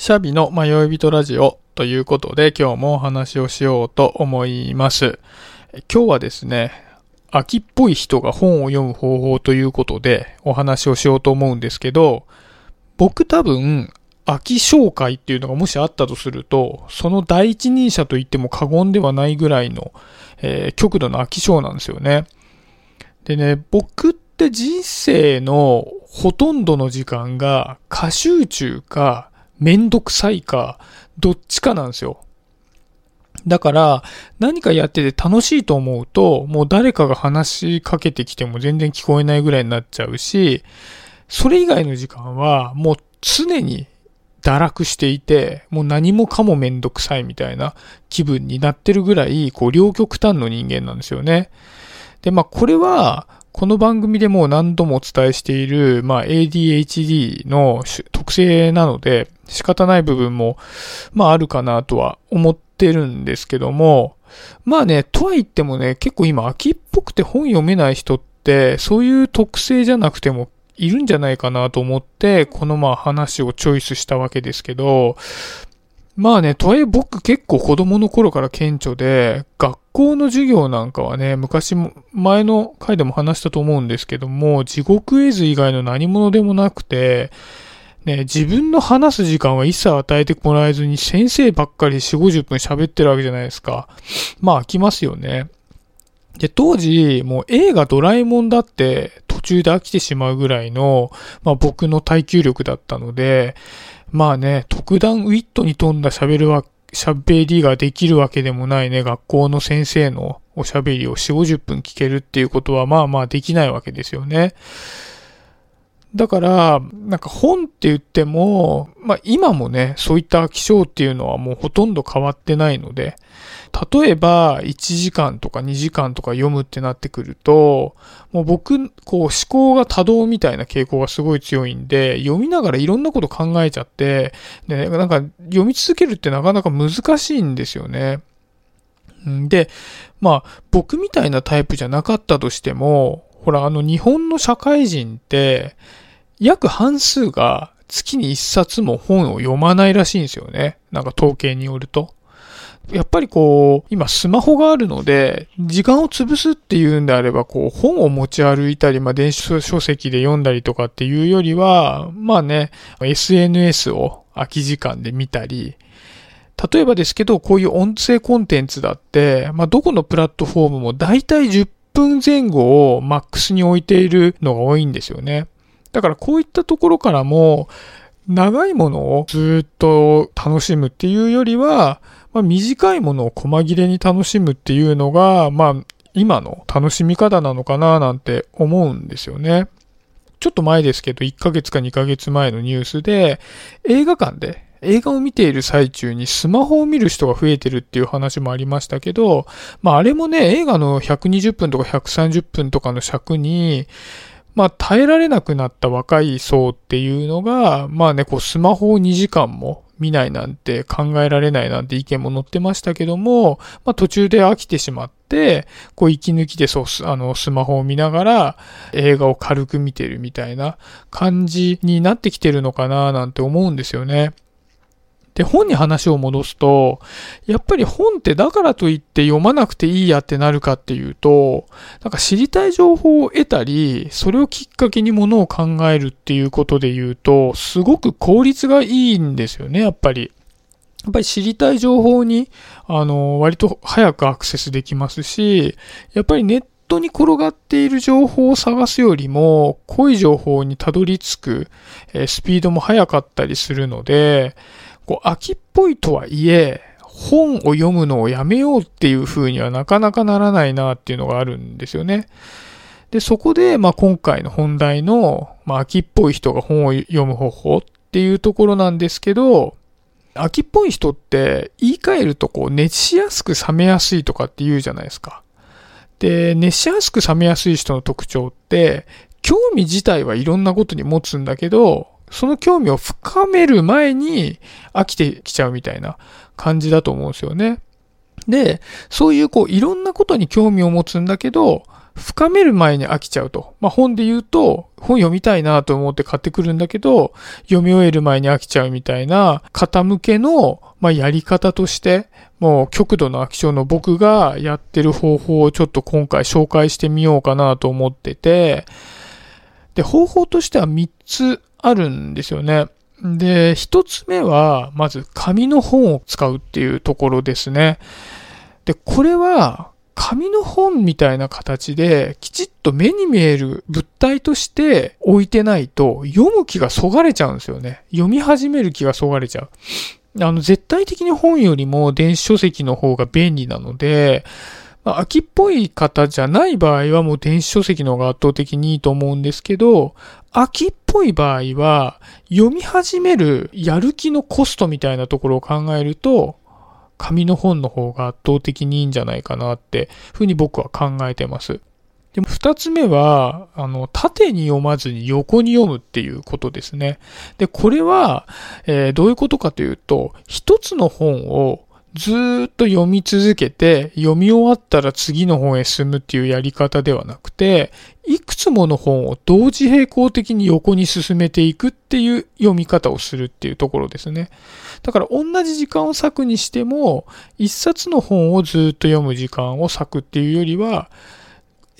シャビの迷い人ラジオということで今日もお話をしようと思います。今日はですね、秋っぽい人が本を読む方法ということでお話をしようと思うんですけど、僕多分、秋紹介っていうのがもしあったとすると、その第一人者と言っても過言ではないぐらいの、えー極度の秋症なんですよね。でね、僕って人生のほとんどの時間が過集中かめんどくさいかどっちかなんですよ。だから何かやってて楽しいと思うともう誰かが話しかけてきても全然聞こえないぐらいになっちゃうし、それ以外の時間はもう常に堕落していて、もう何もかもめんどくさいみたいな気分になってるぐらい、こう両極端の人間なんですよね。で、まあこれは、この番組でも何度もお伝えしている、まあ ADHD の特性なので、仕方ない部分も、まああるかなとは思ってるんですけども、まあね、とは言ってもね、結構今秋っぽくて本読めない人って、そういう特性じゃなくてもいるんじゃないかなと思って、このまあ話をチョイスしたわけですけど、まあね、とはいえ僕結構子供の頃から顕著で、学校の授業なんかはね、昔も、前の回でも話したと思うんですけども、地獄絵図以外の何者でもなくて、ね、自分の話す時間は一切与えてもらえずに先生ばっかり4、50分喋ってるわけじゃないですか。まあ飽きますよね。で、当時、もう映画ドラえもんだって途中で飽きてしまうぐらいの、まあ僕の耐久力だったので、まあね、特段ウィットに富んだ喋るわ、喋りができるわけでもないね、学校の先生のおしゃべりを4、50分聞けるっていうことはまあまあできないわけですよね。だから、なんか本って言っても、まあ今もね、そういった気象っていうのはもうほとんど変わってないので、例えば1時間とか2時間とか読むってなってくると、もう僕、こう思考が多動みたいな傾向がすごい強いんで、読みながらいろんなこと考えちゃって、で、なんか読み続けるってなかなか難しいんですよね。んで、まあ僕みたいなタイプじゃなかったとしても、ほらあの日本の社会人って、約半数が月に一冊も本を読まないらしいんですよね。なんか統計によると。やっぱりこう、今スマホがあるので、時間を潰すっていうんであれば、こう、本を持ち歩いたり、まあ、電子書籍で読んだりとかっていうよりは、まあね、SNS を空き時間で見たり、例えばですけど、こういう音声コンテンツだって、まあ、どこのプラットフォームも大体10分前後をマックスに置いているのが多いんですよね。だからこういったところからも、長いものをずっと楽しむっていうよりは、まあ、短いものを細切れに楽しむっていうのが、まあ、今の楽しみ方なのかななんて思うんですよね。ちょっと前ですけど、1ヶ月か2ヶ月前のニュースで、映画館で映画を見ている最中にスマホを見る人が増えてるっていう話もありましたけど、まああれもね、映画の120分とか130分とかの尺に、まあ耐えられなくなった若い層っていうのが、まあね、こうスマホを2時間も見ないなんて考えられないなんて意見も載ってましたけども、まあ途中で飽きてしまって、こう息抜きでそう、あのスマホを見ながら映画を軽く見てるみたいな感じになってきてるのかななんて思うんですよね。で、本に話を戻すと、やっぱり本ってだからといって読まなくていいやってなるかっていうと、なんか知りたい情報を得たり、それをきっかけにものを考えるっていうことで言うと、すごく効率がいいんですよね、やっぱり。やっぱり知りたい情報に、あの、割と早くアクセスできますし、やっぱりネットに転がっている情報を探すよりも、濃い情報にたどり着く、えスピードも速かったりするので、こう、秋っぽいとはいえ、本を読むのをやめようっていう風にはなかなかならないなっていうのがあるんですよね。で、そこで、まあ、今回の本題の、まあ、秋っぽい人が本を読む方法っていうところなんですけど、秋っぽい人って言い換えるとこう熱しやすく冷めやすいとかって言うじゃないですか。で、熱しやすく冷めやすい人の特徴って、興味自体はいろんなことに持つんだけど、その興味を深める前に飽きてきちゃうみたいな感じだと思うんですよね。で、そういうこういろんなことに興味を持つんだけど、深める前に飽きちゃうと。まあ、本で言うと、本読みたいなと思って買ってくるんだけど、読み終える前に飽きちゃうみたいな、方向けの、まあ、やり方として、もう極度の飽き性の僕がやってる方法をちょっと今回紹介してみようかなと思ってて、で、方法としては3つあるんですよね。で、1つ目は、まず紙の本を使うっていうところですね。で、これは、紙の本みたいな形で、きちっと目に見える物体として置いてないと、読む気がそがれちゃうんですよね。読み始める気がそがれちゃう。あの、絶対的に本よりも電子書籍の方が便利なので、まあ、秋っぽい方じゃない場合はもう電子書籍の方が圧倒的にいいと思うんですけど、秋っぽい場合は読み始めるやる気のコストみたいなところを考えると、紙の本の方が圧倒的にいいんじゃないかなってふうに僕は考えてます。でも二つ目は、あの、縦に読まずに横に読むっていうことですね。で、これは、えー、どういうことかというと、一つの本をずっと読み続けて、読み終わったら次の本へ進むっていうやり方ではなくて、いくつもの本を同時並行的に横に進めていくっていう読み方をするっていうところですね。だから同じ時間を割くにしても、一冊の本をずっと読む時間を割くっていうよりは、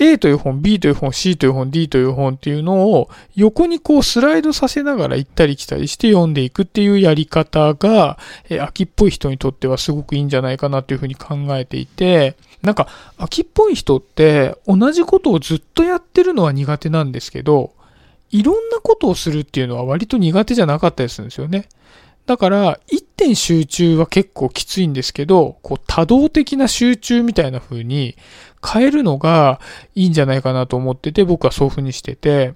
A という本、B という本、C という本、D という本っていうのを横にこうスライドさせながら行ったり来たりして読んでいくっていうやり方が、え秋っぽい人にとってはすごくいいんじゃないかなというふうに考えていて、なんか秋っぽい人って同じことをずっとやってるのは苦手なんですけど、いろんなことをするっていうのは割と苦手じゃなかったりするんですよね。だから、一点集中は結構きついんですけど、こう多動的な集中みたいな風に変えるのがいいんじゃないかなと思ってて、僕はそういう風にしてて、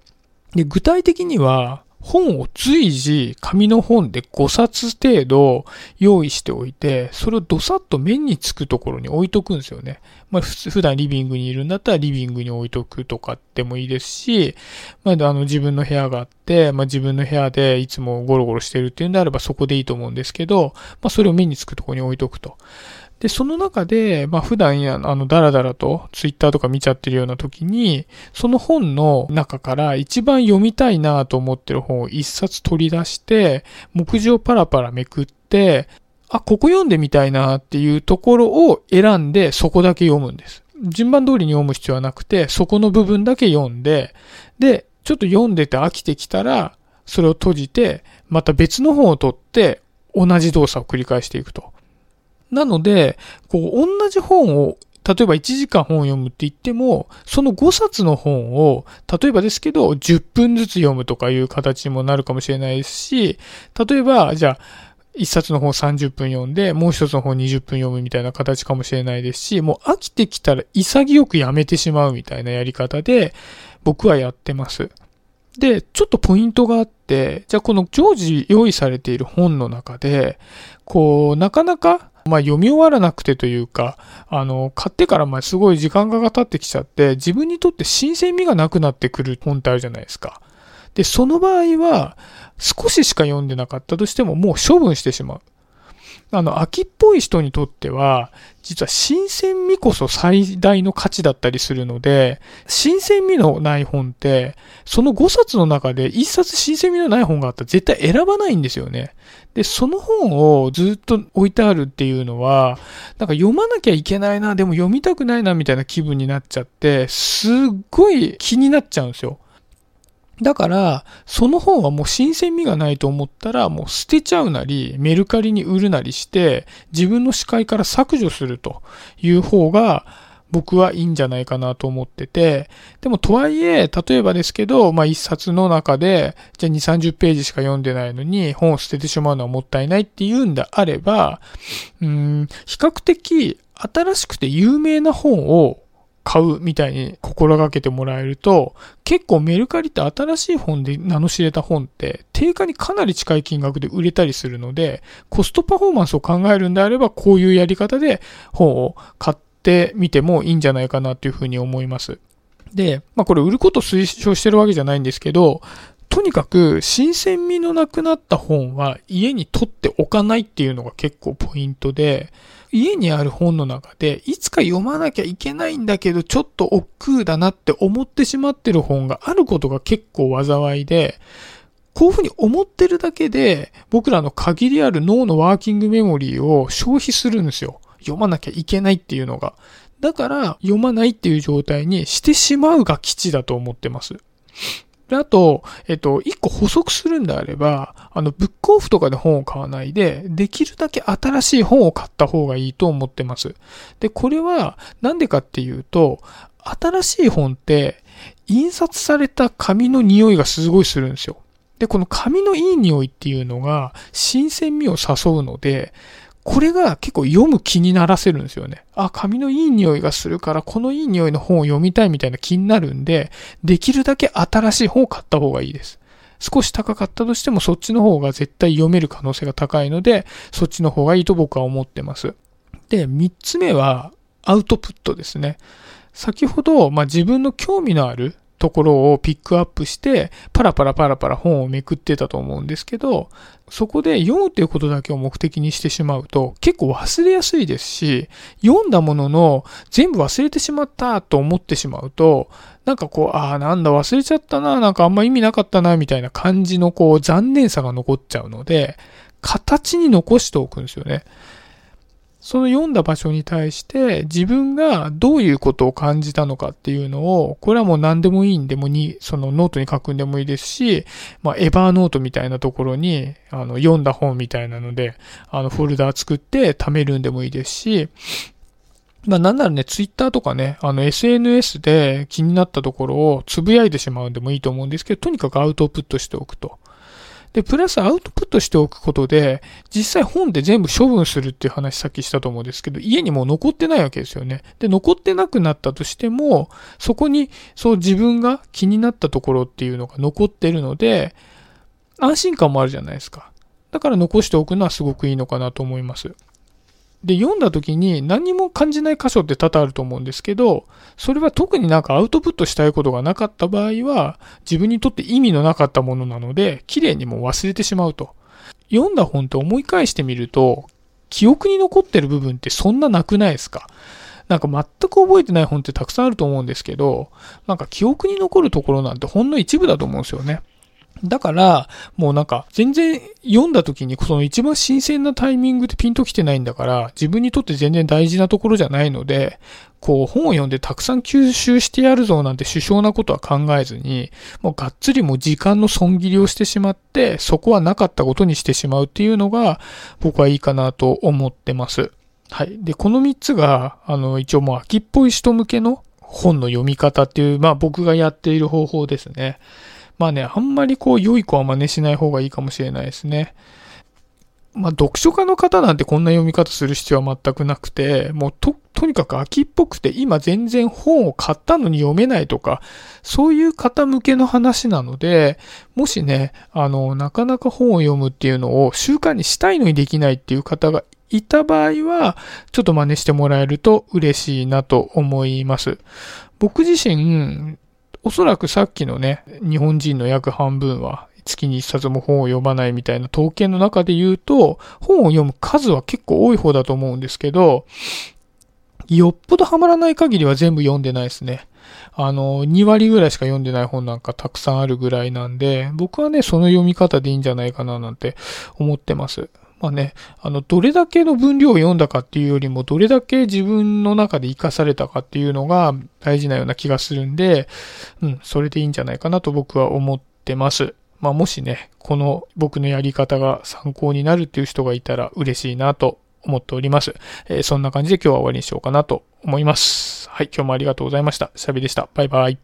で、具体的には、本を随時紙の本で5冊程度用意しておいて、それをどさっと目につくところに置いとくんですよね。まあ普段リビングにいるんだったらリビングに置いとくとかでもいいですし、まああの自分の部屋があって、まあ自分の部屋でいつもゴロゴロしてるっていうんであればそこでいいと思うんですけど、まあそれを目につくところに置いとくと。で、その中で、まあ普段や、あの、だらだらとツイッターとか見ちゃってるような時に、その本の中から一番読みたいなと思ってる本を一冊取り出して、目次をパラパラめくって、あ、ここ読んでみたいなっていうところを選んで、そこだけ読むんです。順番通りに読む必要はなくて、そこの部分だけ読んで、で、ちょっと読んでて飽きてきたら、それを閉じて、また別の本を取って、同じ動作を繰り返していくと。なので、こう、同じ本を、例えば1時間本を読むって言っても、その5冊の本を、例えばですけど、10分ずつ読むとかいう形にもなるかもしれないですし、例えば、じゃあ、1冊の本30分読んで、もう1つの本20分読むみたいな形かもしれないですし、もう飽きてきたら潔くやめてしまうみたいなやり方で、僕はやってます。で、ちょっとポイントがあって、じゃあこの常時用意されている本の中で、こう、なかなかまあ読み終わらなくてというか、あの、買ってからますごい時間が経ってきちゃって、自分にとって新鮮味がなくなってくる本ってあるじゃないですか。で、その場合は、少ししか読んでなかったとしてももう処分してしまう。あの、秋っぽい人にとっては、実は新鮮味こそ最大の価値だったりするので、新鮮味のない本って、その5冊の中で1冊新鮮味のない本があったら絶対選ばないんですよね。で、その本をずっと置いてあるっていうのは、なんか読まなきゃいけないな、でも読みたくないなみたいな気分になっちゃって、すっごい気になっちゃうんですよ。だから、その本はもう新鮮味がないと思ったら、もう捨てちゃうなり、メルカリに売るなりして、自分の視界から削除するという方が、僕はいいんじゃないかなと思ってて、でもとはいえ、例えばですけど、まあ一冊の中で、じゃあ2、30ページしか読んでないのに、本を捨ててしまうのはもったいないっていうんであれば、うん、比較的新しくて有名な本を買うみたいに心がけてもらえると、結構メルカリって新しい本で名の知れた本って、定価にかなり近い金額で売れたりするので、コストパフォーマンスを考えるんであれば、こういうやり方で本を買ってみてもいいんじゃないかなというふうに思います。で、まあこれ売ること推奨してるわけじゃないんですけど、とにかく新鮮味のなくなった本は家に取っておかないっていうのが結構ポイントで、家にある本の中でいつか読まなきゃいけないんだけどちょっと億劫だなって思ってしまってる本があることが結構災いで、こういうふうに思ってるだけで僕らの限りある脳のワーキングメモリーを消費するんですよ。読まなきゃいけないっていうのが。だから読まないっていう状態にしてしまうが基地だと思ってます。で、あと、えっと、一個補足するんであれば、あの、ブックオフとかで本を買わないで、できるだけ新しい本を買った方がいいと思ってます。で、これは、なんでかっていうと、新しい本って、印刷された紙の匂いがすごいするんですよ。で、この紙のいい匂いっていうのが、新鮮味を誘うので、これが結構読む気にならせるんですよね。あ、紙のいい匂いがするから、このいい匂いの本を読みたいみたいな気になるんで、できるだけ新しい本を買った方がいいです。少し高かったとしてもそっちの方が絶対読める可能性が高いので、そっちの方がいいと僕は思ってます。で、三つ目はアウトプットですね。先ほど、まあ、自分の興味のあるところをピックアップして、パラパラパラパラ本をめくってたと思うんですけど、そこで読むということだけを目的にしてしまうと結構忘れやすいですし、読んだものの全部忘れてしまったと思ってしまうと、なんかこう、ああ、なんだ忘れちゃったな、なんかあんま意味なかったな、みたいな感じのこう残念さが残っちゃうので、形に残しておくんですよね。その読んだ場所に対して自分がどういうことを感じたのかっていうのを、これはもう何でもいいんでもに、そのノートに書くんでもいいですし、まあ、 Evernote みたいなところに、あの、読んだ本みたいなので、あの、フォルダー作って貯めるんでもいいですし、まあなんならね、ツイッターとかね、あの SNS で気になったところをつぶやいてしまうんでもいいと思うんですけど、とにかくアウトプットしておくと。で、プラスアウトプットしておくことで、実際本で全部処分するっていう話さっきしたと思うんですけど、家にもう残ってないわけですよね。で、残ってなくなったとしても、そこに、そう自分が気になったところっていうのが残ってるので、安心感もあるじゃないですか。だから残しておくのはすごくいいのかなと思います。で、読んだ時に何も感じない箇所って多々あると思うんですけど、それは特になんかアウトプットしたいことがなかった場合は、自分にとって意味のなかったものなので、綺麗にも忘れてしまうと。読んだ本って思い返してみると、記憶に残ってる部分ってそんななくないですか？なんか全く覚えてない本ってたくさんあると思うんですけど、なんか記憶に残るところなんてほんの一部だと思うんですよね。だから、もうなんか、全然読んだ時に、その一番新鮮なタイミングでピンときてないんだから、自分にとって全然大事なところじゃないので、こう、本を読んでたくさん吸収してやるぞなんて首相なことは考えずに、もうがっつりもう時間の損切りをしてしまって、そこはなかったことにしてしまうっていうのが、僕はいいかなと思ってます。はい。で、この3つが、あの、一応もう秋っぽい人向けの本の読み方っていう、まあ僕がやっている方法ですね。まあね、あんまりこう、良い子は真似しない方がいいかもしれないですね。まあ、読書家の方なんてこんな読み方する必要は全くなくて、もうと、とにかく秋っぽくて今全然本を買ったのに読めないとか、そういう方向けの話なので、もしね、あの、なかなか本を読むっていうのを習慣にしたいのにできないっていう方がいた場合は、ちょっと真似してもらえると嬉しいなと思います。僕自身、おそらくさっきのね、日本人の約半分は月に一冊も本を読まないみたいな統計の中で言うと、本を読む数は結構多い方だと思うんですけど、よっぽどハマらない限りは全部読んでないですね。あの、2割ぐらいしか読んでない本なんかたくさんあるぐらいなんで、僕はね、その読み方でいいんじゃないかななんて思ってます。まあね、あの、どれだけの分量を読んだかっていうよりも、どれだけ自分の中で活かされたかっていうのが大事なような気がするんで、うん、それでいいんじゃないかなと僕は思ってます。まあもしね、この僕のやり方が参考になるっていう人がいたら嬉しいなと思っております。えー、そんな感じで今日は終わりにしようかなと思います。はい、今日もありがとうございました。シャビでした。バイバイ。